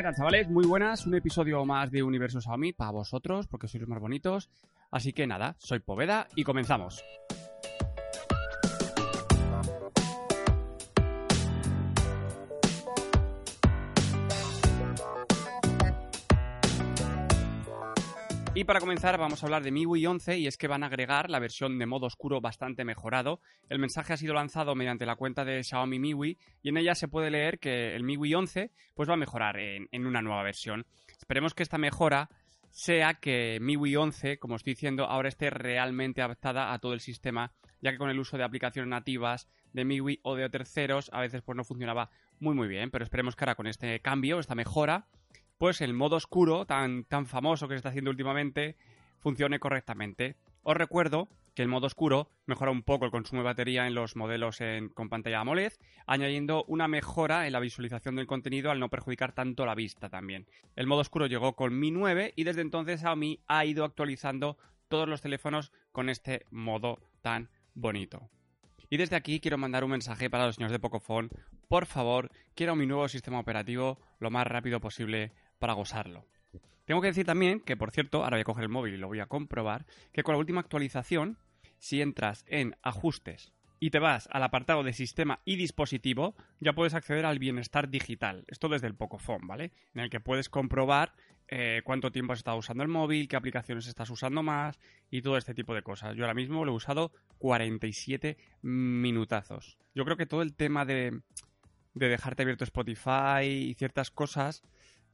¿qué tal chavales? Muy buenas, un episodio más de Universo Xiaomi para vosotros, porque sois los más bonitos. Así que nada, soy Poveda y comenzamos. Y para comenzar vamos a hablar de MIUI 11 y es que van a agregar la versión de modo oscuro bastante mejorado. El mensaje ha sido lanzado mediante la cuenta de Xiaomi MIUI y en ella se puede leer que el MIUI 11 pues va a mejorar en, una nueva versión. Esperemos que esta mejora sea que MIUI 11, como estoy diciendo, ahora esté realmente adaptada a todo el sistema, ya que con el uso de aplicaciones nativas de MIUI o de terceros a veces pues no funcionaba muy muy bien, pero esperemos que ahora con este cambio, esta mejora, pues el modo oscuro, tan, tan famoso que se está haciendo últimamente, funcione correctamente. Os recuerdo que el modo oscuro mejora un poco el consumo de batería en los modelos con pantalla AMOLED, añadiendo una mejora en la visualización del contenido al no perjudicar tanto la vista también. El modo oscuro llegó con Mi 9 y desde entonces Xiaomi ha ido actualizando todos los teléfonos con este modo tan bonito. Y desde aquí quiero mandar un mensaje para los señores de Pocophone. Por favor, quiero mi nuevo sistema operativo lo más rápido posible para gozarlo. Tengo que decir también que, por cierto, ahora voy a coger el móvil y lo voy a comprobar, que con la última actualización, si entras en ajustes y te vas al apartado de sistema y dispositivo, ya puedes acceder al bienestar digital. Esto desde el Pocophone, ¿vale? En el que puedes comprobar eh, cuánto tiempo has estado usando el móvil, qué aplicaciones estás usando más y todo este tipo de cosas. Yo ahora mismo lo he usado 47 minutazos. Yo creo que todo el tema de, de dejarte abierto Spotify y ciertas cosas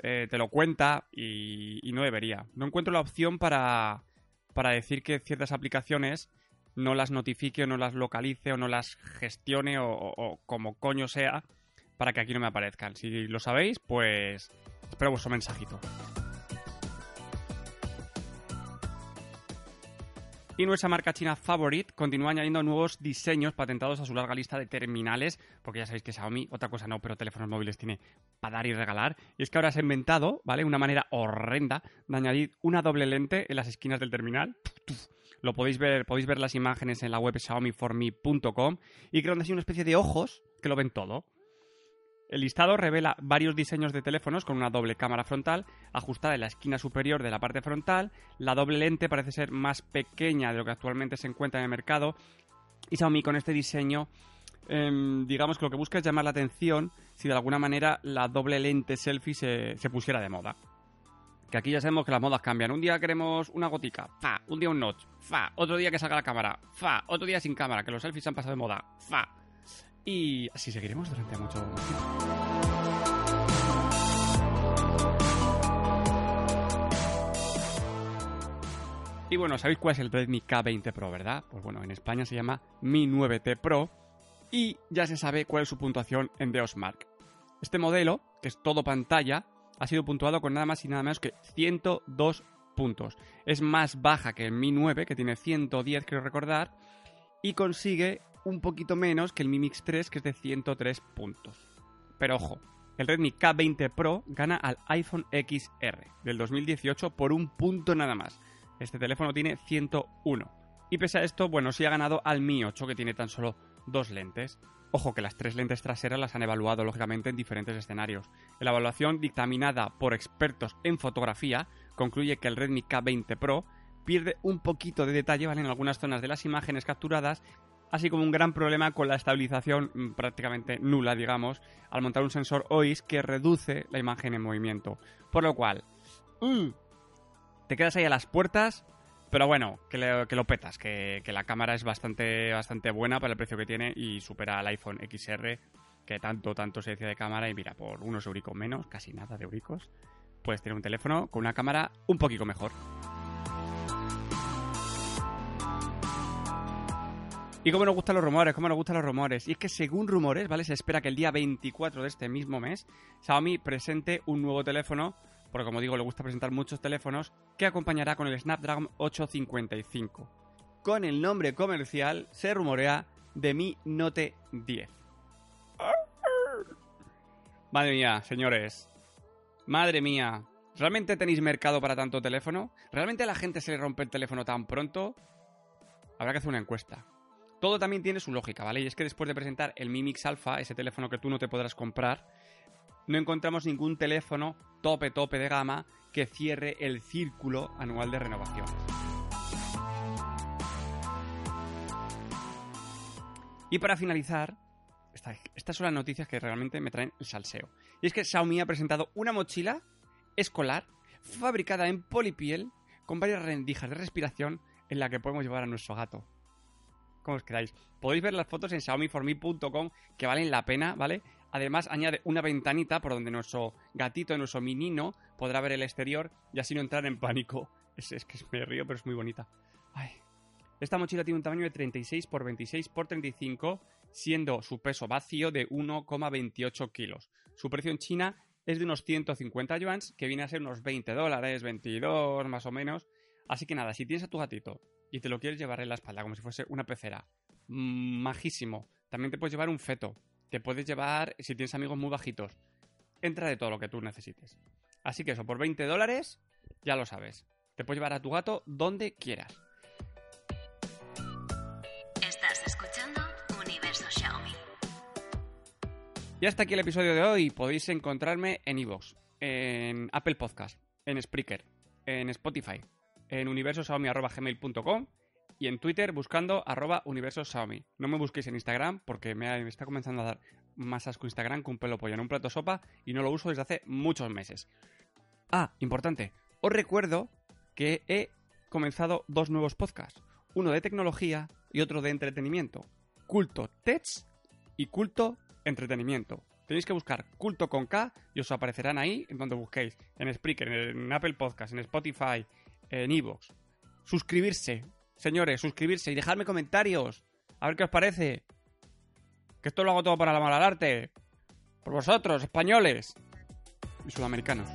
eh, te lo cuenta y, no debería. No encuentro la opción para, para decir que ciertas aplicaciones no las notifique o no las localice o no las gestione o, como coño sea para que aquí no me aparezcan. Si lo sabéis, pues espero vuestro mensajito. Y nuestra marca china Favorite continúa añadiendo nuevos diseños patentados a su larga lista de terminales, porque ya sabéis que Xiaomi, otra cosa no, pero teléfonos móviles tiene para dar y regalar. Y es que ahora se ha inventado, ¿vale? Una manera horrenda de añadir una doble lente en las esquinas del terminal. Lo podéis ver, podéis ver las imágenes en la web xiaomiforme.com y creo que es una especie de ojos que lo ven todo. El listado revela varios diseños de teléfonos con una doble cámara frontal ajustada en la esquina superior de la parte frontal. La doble lente parece ser más pequeña de lo que actualmente se encuentra en el mercado. Y Xiaomi con este diseño, em, digamos que lo que busca es llamar la atención si de alguna manera la doble lente selfie se, se pusiera de moda. Que aquí ya sabemos que las modas cambian. Un día queremos una gotica, fa. Un día un notch, fa. Otro día que salga la cámara, fa. Otro día sin cámara, que los selfies se han pasado de moda, fa. Y así seguiremos durante mucho tiempo. Y bueno, ¿sabéis cuál es el Redmi K20 Pro, verdad? Pues bueno, en España se llama Mi 9T Pro y ya se sabe cuál es su puntuación en Deosmark. Este modelo, que es todo pantalla, ha sido puntuado con nada más y nada menos que 102 puntos. Es más baja que el Mi 9, que tiene 110, quiero recordar, y consigue un poquito menos que el Mi Mix 3, que es de 103 puntos. Pero ojo, el Redmi K20 Pro gana al iPhone XR del 2018 por un punto nada más. Este teléfono tiene 101. Y pese a esto, bueno, sí ha ganado al Mi 8, que tiene tan solo dos lentes. Ojo que las tres lentes traseras las han evaluado lógicamente en diferentes escenarios. La evaluación dictaminada por expertos en fotografía concluye que el Redmi K20 Pro pierde un poquito de detalle en algunas zonas de las imágenes capturadas así como un gran problema con la estabilización mm, prácticamente nula, digamos, al montar un sensor OIS que reduce la imagen en movimiento. Por lo cual, mm, te quedas ahí a las puertas, pero bueno, que, lo petas, que, la cámara es bastante, bastante buena para el precio que tiene y supera al iPhone XR, que tanto, tanto se decía de cámara, y mira, por unos euricos menos, casi nada de euricos, puedes tener un teléfono con una cámara un poquito mejor. Y cómo nos gustan los rumores, cómo nos gustan los rumores. Y es que según rumores, ¿vale? Se espera que el día 24 de este mismo mes, Xiaomi presente un nuevo teléfono, porque como digo, le gusta presentar muchos teléfonos, que acompañará con el Snapdragon 855. Con el nombre comercial se rumorea de Mi Note 10. Madre mía, señores. Madre mía. ¿Realmente tenéis mercado para tanto teléfono? ¿Realmente a la gente se le rompe el teléfono tan pronto? Habrá que hacer una encuesta. Todo también tiene su lógica, ¿vale? Y es que después de presentar el Mi Mix Alpha, ese teléfono que tú no te podrás comprar, no encontramos ningún teléfono tope tope de gama que cierre el círculo anual de renovación. Y para finalizar, estas son las noticias que realmente me traen el salseo. Y es que Xiaomi ha presentado una mochila escolar fabricada en polipiel con varias rendijas de respiración en la que podemos llevar a nuestro gato. ¿Cómo os quedáis? Podéis ver las fotos en xiaomiforme.com que valen la pena, ¿vale? Además añade una ventanita por donde nuestro gatito, nuestro menino, podrá ver el exterior y así no entrar en pánico. Es, es que me río, pero es muy bonita. Ay. Esta mochila tiene un tamaño de 36 x 26 x 35, siendo su peso vacío de 1,28 kilos. Su precio en China es de unos 150 yuans, que viene a ser unos 20 dólares, 22 más o menos. Así que nada, si tienes a tu gatito y te lo quieres llevar en la espalda como si fuese una pecera, mm, majísimo. También te puedes llevar un feto, te puedes llevar si tienes amigos muy bajitos. Entra de todo lo que tú necesites. Así que eso, por 20 dólares, ya lo sabes. Te puedes llevar a tu gato donde quieras. Y hasta aquí el episodio de hoy. Podéis encontrarme en iVoox, en Apple Podcast, en Spreaker, en Spotify, en universosaomi.gmail.com y en Twitter buscando arroba universosaomi. No me busquéis en Instagram porque me, está comenzando a dar más asco Instagram con un pelo pollo en un plato sopa y no lo uso desde hace muchos meses. Ah, importante. Os recuerdo que he comenzado dos nuevos podcasts. Uno de tecnología y otro de entretenimiento. Culto Tech y Culto entretenimiento. Tenéis que buscar culto con K y os aparecerán ahí en donde busquéis. En Spreaker, en Apple Podcast, en Spotify, en Evox. Suscribirse, señores, suscribirse y dejarme comentarios. A ver qué os parece. Que esto lo hago todo para la mala arte. Por vosotros, españoles y sudamericanos.